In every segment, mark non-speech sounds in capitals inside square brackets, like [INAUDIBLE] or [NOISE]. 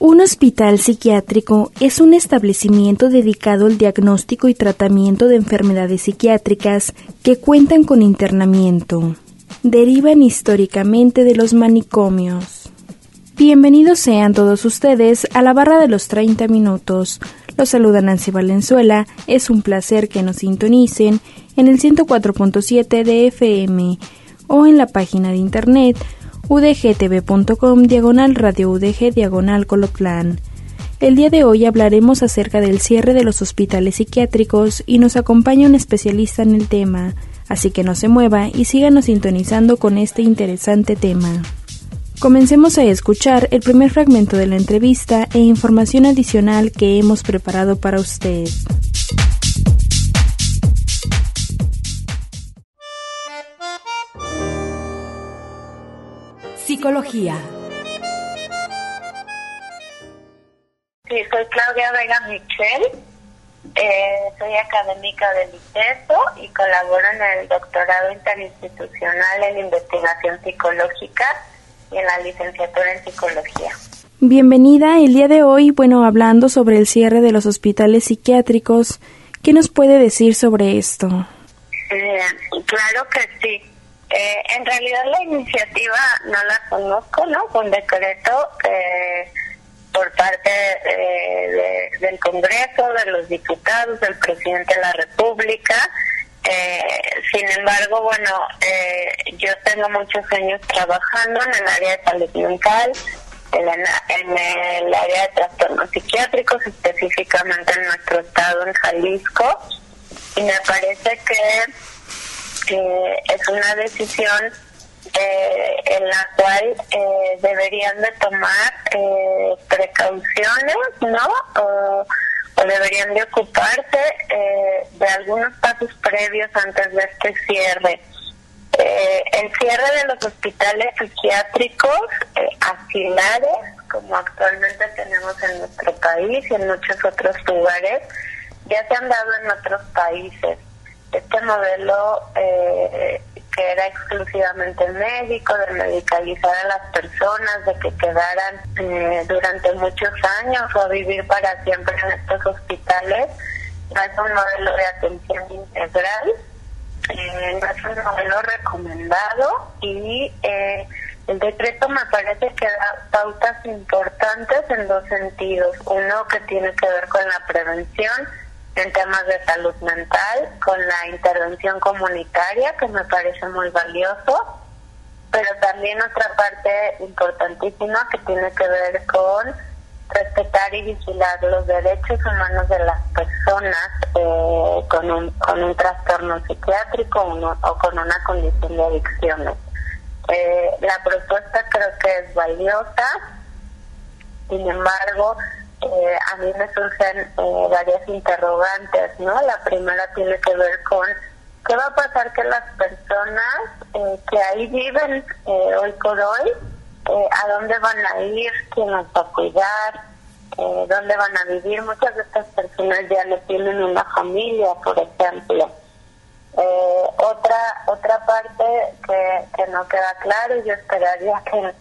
Un hospital psiquiátrico es un establecimiento dedicado al diagnóstico y tratamiento de enfermedades psiquiátricas que cuentan con internamiento. Derivan históricamente de los manicomios. Bienvenidos sean todos ustedes a la barra de los 30 minutos. Los saluda Nancy Valenzuela. Es un placer que nos sintonicen en el 104.7 de FM o en la página de internet udgtv.com diagonal radio udg diagonal colotlán. El día de hoy hablaremos acerca del cierre de los hospitales psiquiátricos y nos acompaña un especialista en el tema, así que no se mueva y síganos sintonizando con este interesante tema. Comencemos a escuchar el primer fragmento de la entrevista e información adicional que hemos preparado para usted. Psicología, Sí, soy Claudia Vega Michel, eh, soy académica del ICESO y colaboro en el doctorado interinstitucional en investigación psicológica y en la licenciatura en psicología. Bienvenida el día de hoy, bueno, hablando sobre el cierre de los hospitales psiquiátricos. ¿Qué nos puede decir sobre esto? Eh, claro que sí. Eh, en realidad la iniciativa no la conozco, ¿no? Fue un decreto eh, por parte eh, de- del Congreso, de los diputados, del presidente de la República. Eh, sin embargo, bueno, eh, yo tengo muchos años trabajando en el área de salud mental, en, en el área de trastornos psiquiátricos, específicamente en nuestro estado, en Jalisco, y me parece que que es una decisión eh, en la cual eh, deberían de tomar eh, precauciones, ¿no? O, o deberían de ocuparse eh, de algunos pasos previos antes de este cierre. Eh, el cierre de los hospitales psiquiátricos asilares, como actualmente tenemos en nuestro país y en muchos otros lugares, ya se han dado en otros países. Este modelo eh, que era exclusivamente médico, de medicalizar a las personas, de que quedaran eh, durante muchos años o vivir para siempre en estos hospitales, no es un modelo de atención integral eh, no es un modelo recomendado y eh, el decreto me parece que da pautas importantes en dos sentidos. Uno que tiene que ver con la prevención en temas de salud mental, con la intervención comunitaria, que me parece muy valioso, pero también otra parte importantísima que tiene que ver con respetar y vigilar los derechos humanos de las personas eh, con, un, con un trastorno psiquiátrico o con una condición de adicciones. Eh, la propuesta creo que es valiosa, sin embargo, eh, a mí me surgen eh, varias interrogantes, ¿no? La primera tiene que ver con qué va a pasar que las personas eh, que ahí viven eh, hoy por hoy, eh, a dónde van a ir, quién las va a cuidar, dónde van a vivir. Muchas de estas personas ya no tienen una familia, por ejemplo. Otra otra parte que, que no queda claro yo esperaría que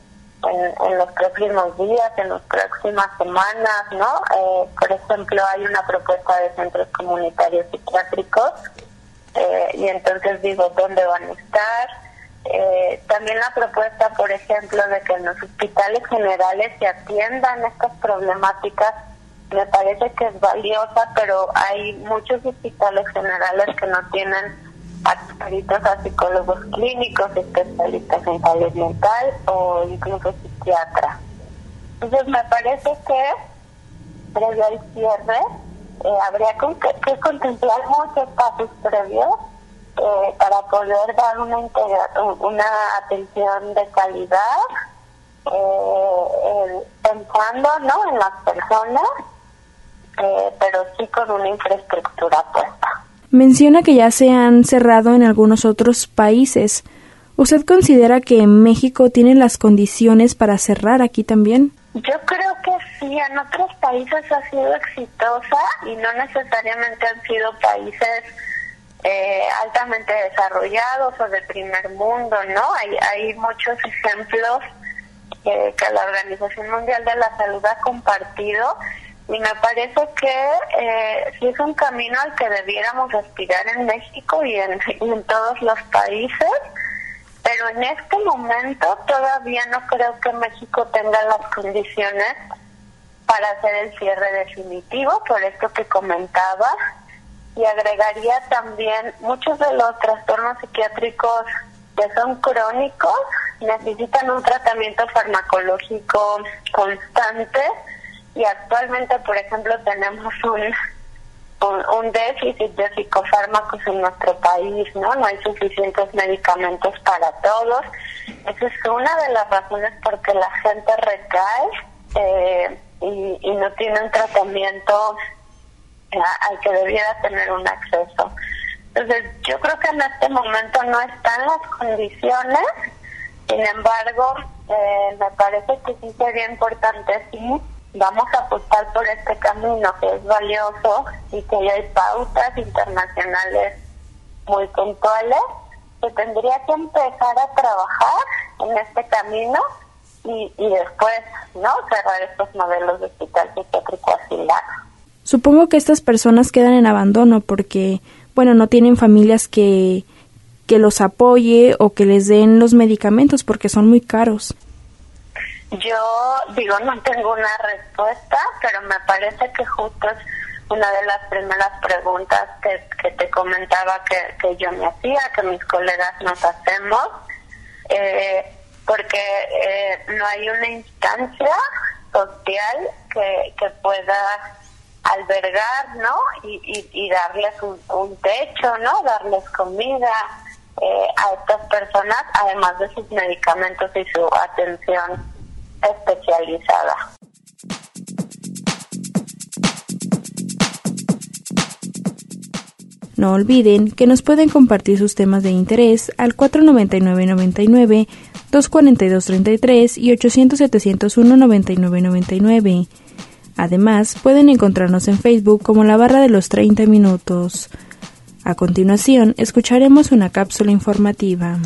en, los próximos días, en las próximas semanas, ¿no? Eh, por ejemplo, hay una propuesta de centros comunitarios psiquiátricos eh, y entonces digo, ¿dónde van a estar? Eh, también la propuesta, por ejemplo, de que en los hospitales generales se atiendan estas problemáticas me parece que es valiosa, pero hay muchos hospitales generales que no tienen a psicólogos clínicos, especialistas en salud mental o incluso psiquiatra. Entonces me parece que previo al cierre eh, habría que, contemplar muchos pasos previos eh, para poder dar una, una atención de calidad eh, trabajando, ¿no? En las personas, eh, pero sí con una infraestructura puesta. Menciona que ya se han cerrado en algunos otros países. ¿Usted considera que México tiene las condiciones para cerrar aquí también? Yo creo que sí, en otros países ha sido exitosa y no necesariamente han sido países eh, altamente desarrollados o de primer mundo, ¿no? Hay, hay muchos ejemplos que la Organización Mundial de la Salud ha compartido y me parece que eh, es un camino al que debiéramos aspirar en México y en, [LAUGHS] en todos los países, pero en este momento todavía no creo que México tenga las condiciones para hacer el cierre definitivo, por esto que comentaba, y agregaría también muchos de los trastornos psiquiátricos que son crónicos necesitan un tratamiento farmacológico constante y actualmente, por ejemplo, tenemos un, un, déficit de psicofármacos en nuestro país, ¿no? No hay suficientes medicamentos para todos. Esa es una de las razones por que la gente recae eh, y, y no tiene un tratamiento al que debiera tener un acceso. Entonces, yo creo que en este momento no están las condiciones, sin embargo, eh, me parece que sí sería importante, sí, vamos a apostar por este camino que es valioso y que hay pautas internacionales muy puntuales, que tendría que empezar a trabajar en este camino y, y después, ¿no?, cerrar estos modelos de hospital psiquiátrico asilado. Supongo que estas personas quedan en abandono porque bueno, no tienen familias que, que los apoye o que les den los medicamentos porque son muy caros. Yo digo, no tengo una respuesta, pero me parece que justo es una de las primeras preguntas que, que te comentaba que, que yo me hacía, que mis colegas nos hacemos, eh, porque eh, no hay una instancia social que, que pueda albergar, ¿no? Y, y, darles un, techo, ¿no? Darles comida eh, a estas personas, además de sus medicamentos y su atención especializada. No olviden que nos pueden compartir sus temas de interés al 499-99, 242-33 y 800-701-9999. Además, pueden encontrarnos en Facebook como la barra de los 30 minutos. A continuación, escucharemos una cápsula informativa.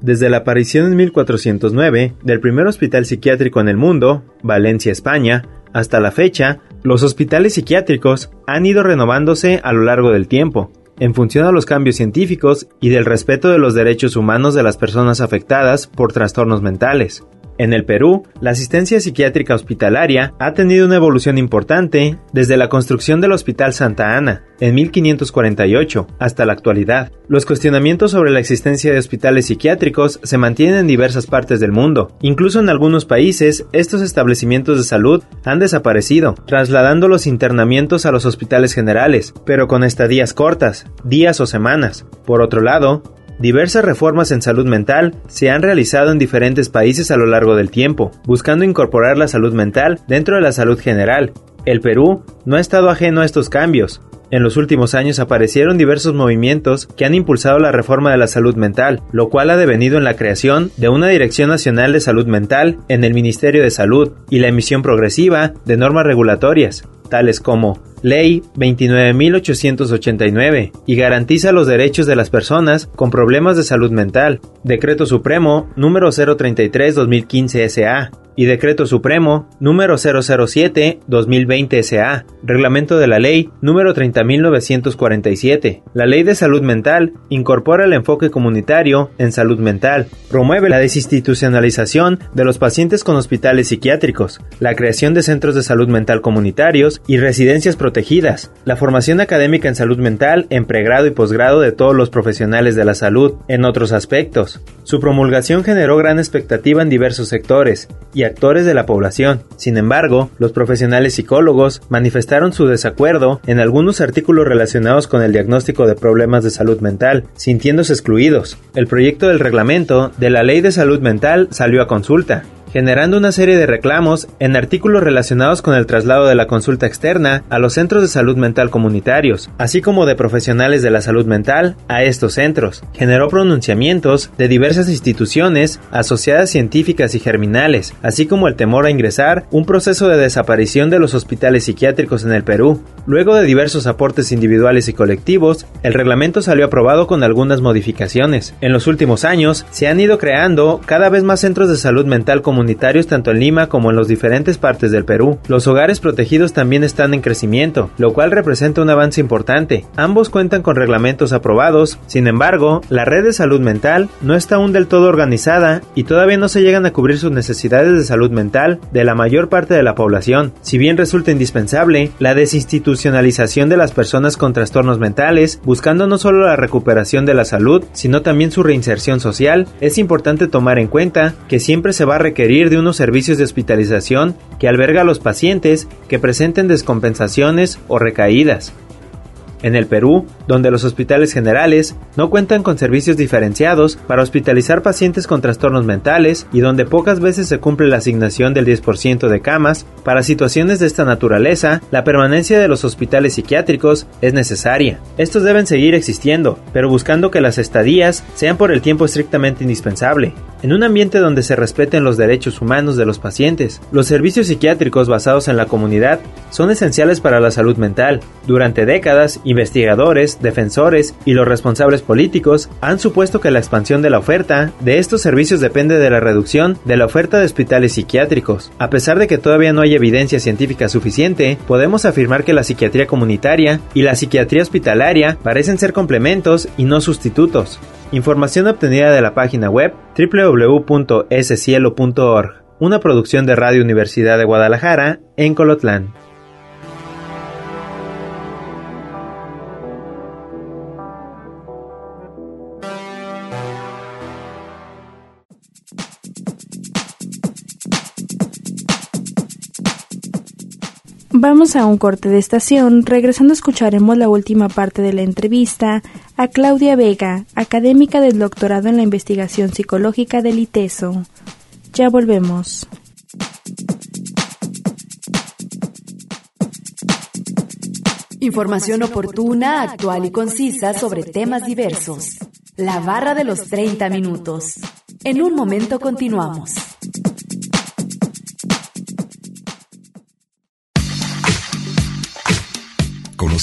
Desde la aparición en 1409 del primer hospital psiquiátrico en el mundo, Valencia, España, hasta la fecha, los hospitales psiquiátricos han ido renovándose a lo largo del tiempo, en función a los cambios científicos y del respeto de los derechos humanos de las personas afectadas por trastornos mentales. En el Perú, la asistencia psiquiátrica hospitalaria ha tenido una evolución importante desde la construcción del Hospital Santa Ana en 1548 hasta la actualidad. Los cuestionamientos sobre la existencia de hospitales psiquiátricos se mantienen en diversas partes del mundo. Incluso en algunos países, estos establecimientos de salud han desaparecido, trasladando los internamientos a los hospitales generales, pero con estadías cortas, días o semanas. Por otro lado, Diversas reformas en salud mental se han realizado en diferentes países a lo largo del tiempo, buscando incorporar la salud mental dentro de la salud general. El Perú no ha estado ajeno a estos cambios. En los últimos años aparecieron diversos movimientos que han impulsado la reforma de la salud mental, lo cual ha devenido en la creación de una Dirección Nacional de Salud Mental en el Ministerio de Salud y la emisión progresiva de normas regulatorias, tales como Ley 29.889 y garantiza los derechos de las personas con problemas de salud mental. Decreto Supremo número 033-2015 SA y Decreto Supremo número 007-2020 SA, Reglamento de la Ley número 30.947. La Ley de Salud Mental incorpora el enfoque comunitario en salud mental, promueve la desinstitucionalización de los pacientes con hospitales psiquiátricos, la creación de centros de salud mental comunitarios y residencias protegidas, la formación académica en salud mental en pregrado y posgrado de todos los profesionales de la salud, en otros aspectos. Su promulgación generó gran expectativa en diversos sectores y actores de la población. Sin embargo, los profesionales psicólogos manifestaron su desacuerdo en algunos artículos relacionados con el diagnóstico de problemas de salud mental, sintiéndose excluidos. El proyecto del reglamento de la Ley de Salud Mental salió a consulta, generando una serie de reclamos en artículos relacionados con el traslado de la consulta externa a los centros de salud mental comunitarios, así como de profesionales de la salud mental a estos centros. Generó pronunciamientos de diversas instituciones, asociadas científicas y germinales, así como el temor a ingresar un proceso de desaparición de los hospitales psiquiátricos en el Perú. Luego de diversos aportes individuales y colectivos, el reglamento salió aprobado con algunas modificaciones. En los últimos años, se han ido creando cada vez más centros de salud mental comunitarios comunitarios tanto en Lima como en las diferentes partes del Perú. Los hogares protegidos también están en crecimiento, lo cual representa un avance importante. Ambos cuentan con reglamentos aprobados, sin embargo, la red de salud mental no está aún del todo organizada y todavía no se llegan a cubrir sus necesidades de salud mental de la mayor parte de la población. Si bien resulta indispensable la desinstitucionalización de las personas con trastornos mentales, buscando no solo la recuperación de la salud, sino también su reinserción social, es importante tomar en cuenta que siempre se va a requerir de unos servicios de hospitalización que alberga a los pacientes que presenten descompensaciones o recaídas. En el Perú, donde los hospitales generales no cuentan con servicios diferenciados para hospitalizar pacientes con trastornos mentales y donde pocas veces se cumple la asignación del 10% de camas, para situaciones de esta naturaleza, la permanencia de los hospitales psiquiátricos es necesaria. Estos deben seguir existiendo, pero buscando que las estadías sean por el tiempo estrictamente indispensable. En un ambiente donde se respeten los derechos humanos de los pacientes, los servicios psiquiátricos basados en la comunidad son esenciales para la salud mental. Durante décadas, investigadores, defensores y los responsables políticos han supuesto que la expansión de la oferta de estos servicios depende de la reducción de la oferta de hospitales psiquiátricos. A pesar de que todavía no hay evidencia científica suficiente, podemos afirmar que la psiquiatría comunitaria y la psiquiatría hospitalaria parecen ser complementos y no sustitutos. Información obtenida de la página web www.escielo.org, una producción de Radio Universidad de Guadalajara en Colotlán. Vamos a un corte de estación. Regresando escucharemos la última parte de la entrevista a Claudia Vega, académica del doctorado en la investigación psicológica del ITESO. Ya volvemos. Información oportuna, actual y concisa sobre temas diversos. La barra de los 30 minutos. En un momento continuamos.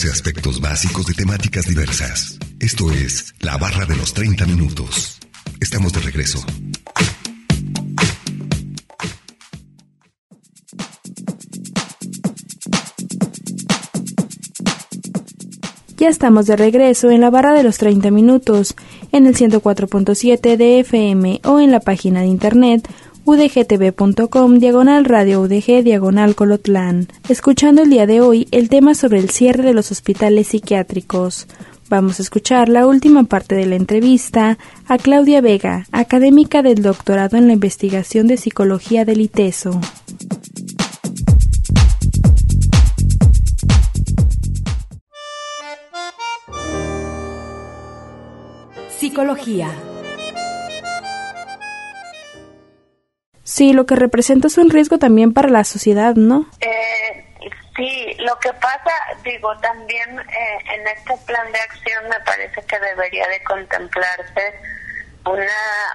Aspectos básicos de temáticas diversas. Esto es La Barra de los 30 Minutos. Estamos de regreso. Ya estamos de regreso en la barra de los 30 minutos, en el 104.7 de FM o en la página de internet udgtv.com diagonal radio udg diagonal colotlán, escuchando el día de hoy el tema sobre el cierre de los hospitales psiquiátricos. Vamos a escuchar la última parte de la entrevista a Claudia Vega, académica del doctorado en la investigación de psicología del ITESO. Psicología Sí, lo que representa es un riesgo también para la sociedad, ¿no? Eh, sí, lo que pasa, digo, también eh, en este plan de acción me parece que debería de contemplarse una,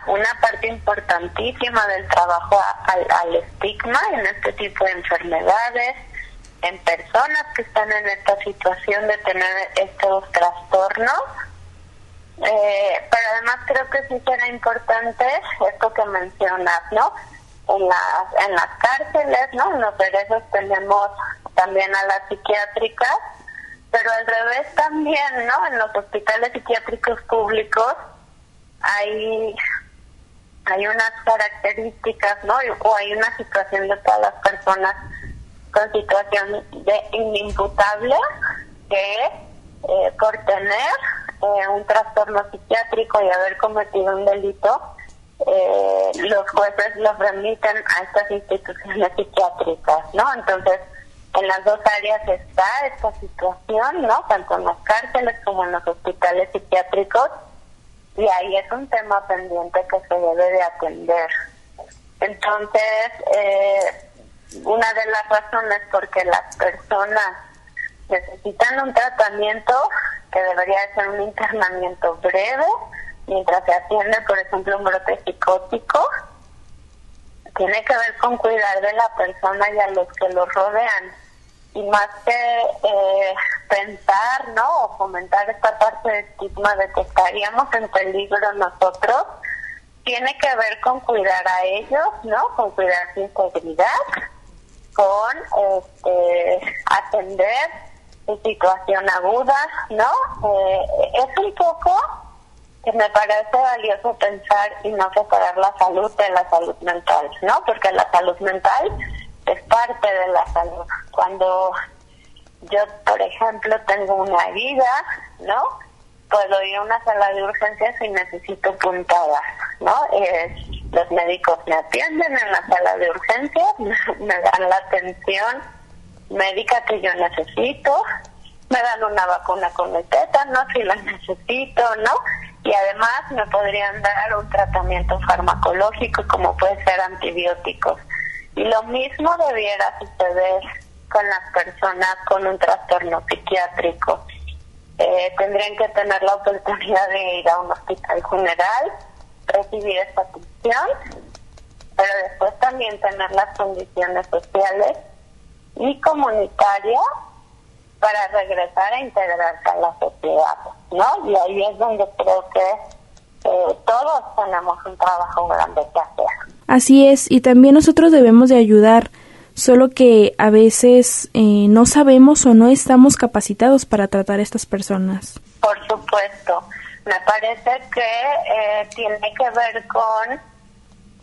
una parte importantísima del trabajo al, estigma en este tipo de enfermedades, en personas que están en esta situación de tener estos trastornos. Eh, pero además creo que sí será importante esto que mencionas, ¿no? En las, en las cárceles, ¿no? En los derechos tenemos también a las psiquiátricas, pero al revés también, ¿no? En los hospitales psiquiátricos públicos hay hay unas características, ¿no? O hay una situación de todas las personas con situación de inimputable que eh, por tener eh, un trastorno psiquiátrico y haber cometido un delito, eh, los jueces los remiten a estas instituciones psiquiátricas, ¿no? Entonces, en las dos áreas está esta situación, ¿no? Tanto en las cárceles como en los hospitales psiquiátricos, y ahí es un tema pendiente que se debe de atender. Entonces, eh, una de las razones por que las personas necesitan un tratamiento que debería ser un internamiento breve mientras se atiende, por ejemplo, un brote psicótico, tiene que ver con cuidar de la persona y a los que lo rodean. Y más que eh, pensar, ¿no? O fomentar esta parte de estigma de que estaríamos en peligro nosotros, tiene que ver con cuidar a ellos, ¿no? Con cuidar su integridad, con este, atender su situación aguda, ¿no? Eh, es un poco que me parece valioso pensar y no separar la salud de la salud mental, ¿no? Porque la salud mental es parte de la salud. Cuando yo, por ejemplo, tengo una herida, ¿no? Puedo ir a una sala de urgencias y necesito puntadas, ¿no? Eh, los médicos me atienden en la sala de urgencias, [LAUGHS] me dan la atención médica que yo necesito, me dan una vacuna con el tétano si la necesito, ¿no? Y además me podrían dar un tratamiento farmacológico como puede ser antibióticos. Y lo mismo debiera suceder con las personas con un trastorno psiquiátrico. Eh, tendrían que tener la oportunidad de ir a un hospital general, recibir esta atención, pero después también tener las condiciones sociales y comunitarias para regresar a integrarse a la sociedad, ¿no? Y ahí es donde creo que eh, todos tenemos un trabajo grande que hacer. Así es, y también nosotros debemos de ayudar, solo que a veces eh, no sabemos o no estamos capacitados para tratar a estas personas. Por supuesto, me parece que eh, tiene que ver con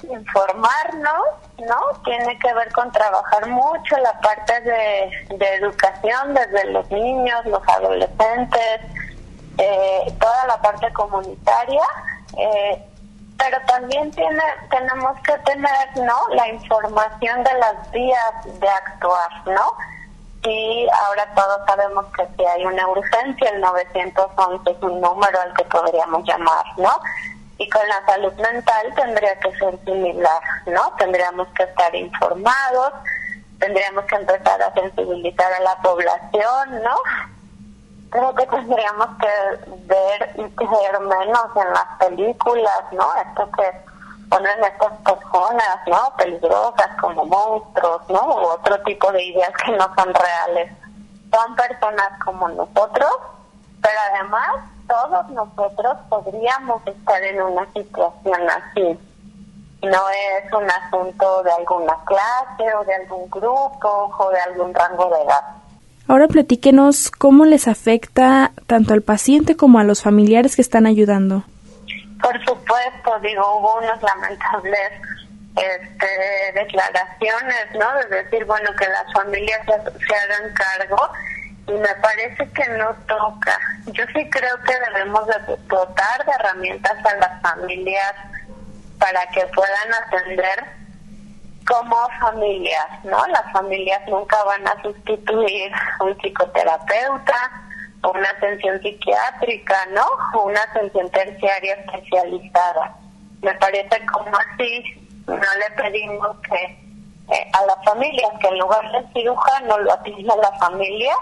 informarnos, ¿no? Tiene que ver con trabajar mucho la parte de, educación desde los niños, los adolescentes, eh, toda la parte comunitaria, eh, pero también tiene, tenemos que tener, ¿no? La información de las vías de actuar, ¿no? Y ahora todos sabemos que si hay una urgencia, el 911 es un número al que podríamos llamar, ¿no? Y con la salud mental tendría que ser similar, ¿no? Tendríamos que estar informados, tendríamos que empezar a sensibilizar a la población, ¿no? Creo que tendríamos que ver y creer menos en las películas, ¿no? Esto que ponen estas personas, ¿no? Peligrosas como monstruos, ¿no? U otro tipo de ideas que no son reales. Son personas como nosotros, pero además todos nosotros podríamos estar en una situación así. No es un asunto de alguna clase o de algún grupo o de algún rango de edad. Ahora platíquenos cómo les afecta tanto al paciente como a los familiares que están ayudando. Por supuesto, digo, hubo unos lamentables este, declaraciones, ¿no? De decir, bueno, que las familias se, se hagan cargo y me parece que no toca. Yo sí creo que debemos de dotar de herramientas a las familias para que puedan atender como familias, ¿no? Las familias nunca van a sustituir un psicoterapeuta o una atención psiquiátrica, ¿no? O una atención terciaria especializada. Me parece como así no le pedimos que eh, a las familias que en lugar de cirujano lo atienda la familia,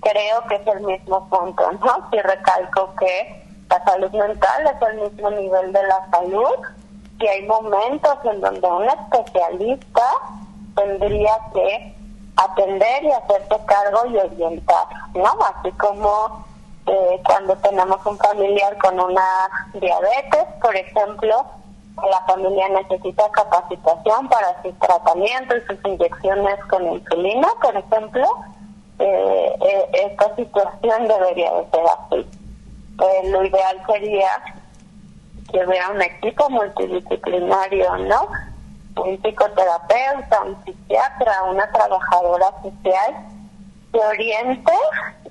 creo que es el mismo punto, ¿no? Si recalco que la salud mental es el mismo nivel de la salud, que hay momentos en donde un especialista tendría que atender y hacerse cargo y orientar, ¿no? Así como eh, cuando tenemos un familiar con una diabetes, por ejemplo, la familia necesita capacitación para sus tratamientos y sus inyecciones con insulina, por ejemplo, eh, eh, esta situación debería de ser así. Eh, lo ideal sería que hubiera un equipo multidisciplinario, ¿no? un psicoterapeuta, un psiquiatra, una trabajadora social se oriente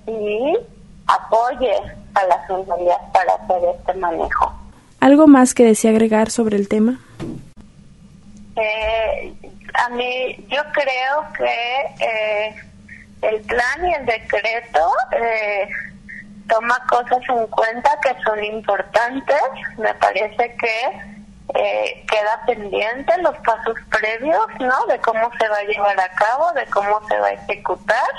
y apoye a las familias para hacer este manejo. ¿Algo más que desea agregar sobre el tema? Eh, a mí, yo creo que eh, el plan y el decreto eh, toma cosas en cuenta que son importantes. Me parece que eh, queda pendiente los pasos previos, ¿no? De cómo se va a llevar a cabo, de cómo se va a ejecutar.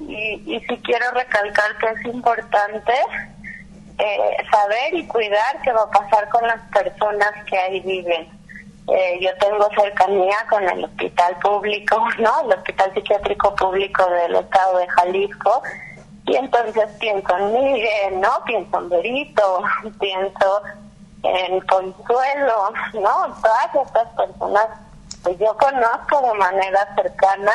Y, y sí quiero recalcar que es importante eh, saber y cuidar qué va a pasar con las personas que ahí viven. Eh, yo tengo cercanía con el hospital público, [LAUGHS] ¿no? El hospital psiquiátrico público del estado de Jalisco. Y entonces pienso en Miguel, ¿no? Pienso en Berito, [LAUGHS] pienso en Consuelo, ¿no? Todas estas personas que yo conozco de manera cercana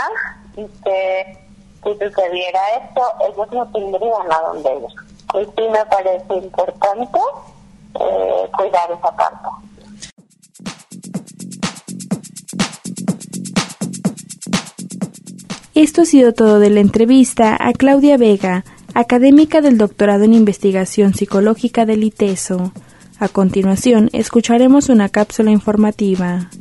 y que si sucediera esto, ellos no tendrían a dónde ir. Y sí me parece importante eh, cuidar esa parte. Esto ha sido todo de la entrevista a Claudia Vega, académica del doctorado en investigación psicológica del ITESO. A continuación, escucharemos una cápsula informativa.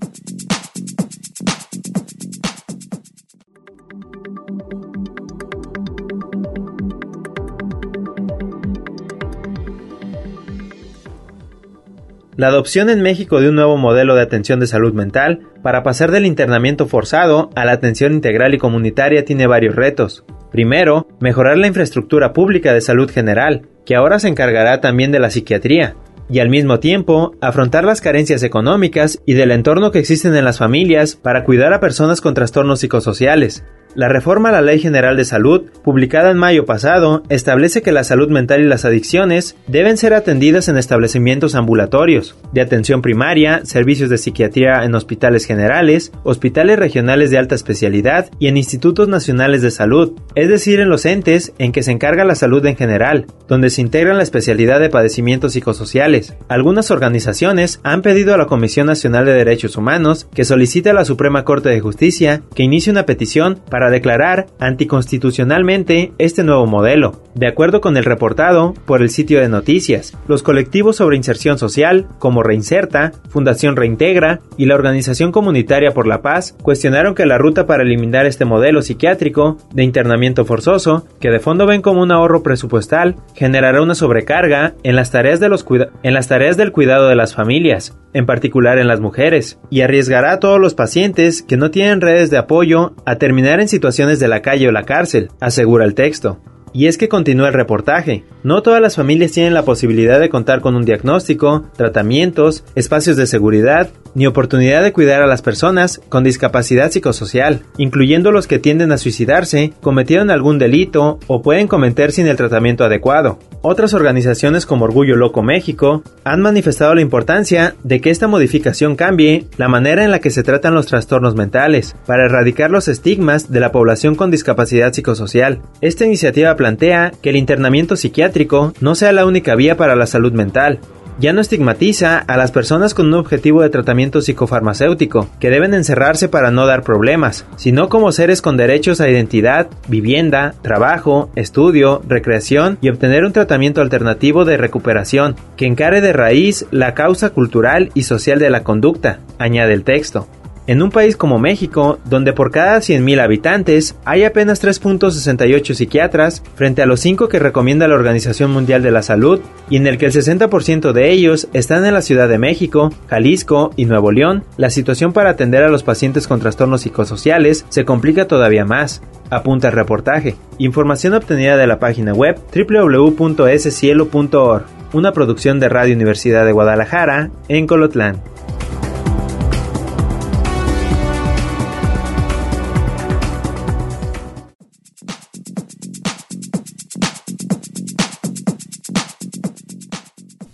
La adopción en México de un nuevo modelo de atención de salud mental para pasar del internamiento forzado a la atención integral y comunitaria tiene varios retos. Primero, mejorar la infraestructura pública de salud general, que ahora se encargará también de la psiquiatría, y al mismo tiempo afrontar las carencias económicas y del entorno que existen en las familias para cuidar a personas con trastornos psicosociales, la reforma a la Ley General de Salud, publicada en mayo pasado, establece que la salud mental y las adicciones deben ser atendidas en establecimientos ambulatorios, de atención primaria, servicios de psiquiatría en hospitales generales, hospitales regionales de alta especialidad y en institutos nacionales de salud, es decir, en los entes en que se encarga la salud en general, donde se integran la especialidad de padecimientos psicosociales. Algunas organizaciones han pedido a la Comisión Nacional de Derechos Humanos que solicite a la Suprema Corte de Justicia que inicie una petición para para declarar anticonstitucionalmente este nuevo modelo. De acuerdo con el reportado por el sitio de noticias, los colectivos sobre inserción social, como Reinserta, Fundación Reintegra y la Organización Comunitaria por la Paz, cuestionaron que la ruta para eliminar este modelo psiquiátrico de internamiento forzoso, que de fondo ven como un ahorro presupuestal, generará una sobrecarga en las tareas, de los en las tareas del cuidado de las familias, en particular en las mujeres, y arriesgará a todos los pacientes que no tienen redes de apoyo a terminar en situaciones de la calle o la cárcel, asegura el texto. Y es que continúa el reportaje. No todas las familias tienen la posibilidad de contar con un diagnóstico, tratamientos, espacios de seguridad, ni oportunidad de cuidar a las personas con discapacidad psicosocial, incluyendo los que tienden a suicidarse, cometieron algún delito o pueden cometer sin el tratamiento adecuado. Otras organizaciones como Orgullo Loco México han manifestado la importancia de que esta modificación cambie la manera en la que se tratan los trastornos mentales, para erradicar los estigmas de la población con discapacidad psicosocial. Esta iniciativa plantea que el internamiento psiquiátrico no sea la única vía para la salud mental, ya no estigmatiza a las personas con un objetivo de tratamiento psicofarmacéutico, que deben encerrarse para no dar problemas, sino como seres con derechos a identidad, vivienda, trabajo, estudio, recreación y obtener un tratamiento alternativo de recuperación, que encare de raíz la causa cultural y social de la conducta, añade el texto. En un país como México, donde por cada 100.000 habitantes hay apenas 3.68 psiquiatras, frente a los 5 que recomienda la Organización Mundial de la Salud, y en el que el 60% de ellos están en la Ciudad de México, Jalisco y Nuevo León, la situación para atender a los pacientes con trastornos psicosociales se complica todavía más, apunta el reportaje. Información obtenida de la página web www.scielo.org, una producción de Radio Universidad de Guadalajara, en Colotlán.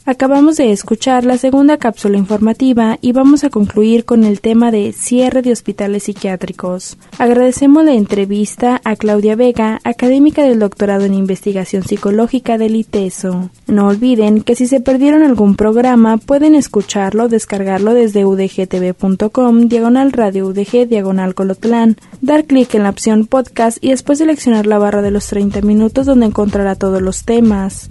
Acabamos de escuchar la segunda cápsula informativa y vamos a concluir con el tema de cierre de hospitales psiquiátricos. Agradecemos la entrevista a Claudia Vega, académica del doctorado en investigación psicológica del ITESO. No olviden que si se perdieron algún programa pueden escucharlo descargarlo desde udgtv.com, diagonal radio udg, diagonal colotlán, dar clic en la opción podcast y después seleccionar la barra de los 30 minutos donde encontrará todos los temas.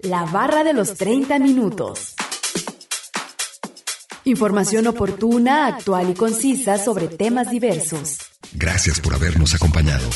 la barra de los 30 minutos. Información oportuna, actual y concisa sobre temas diversos. Gracias por habernos acompañado.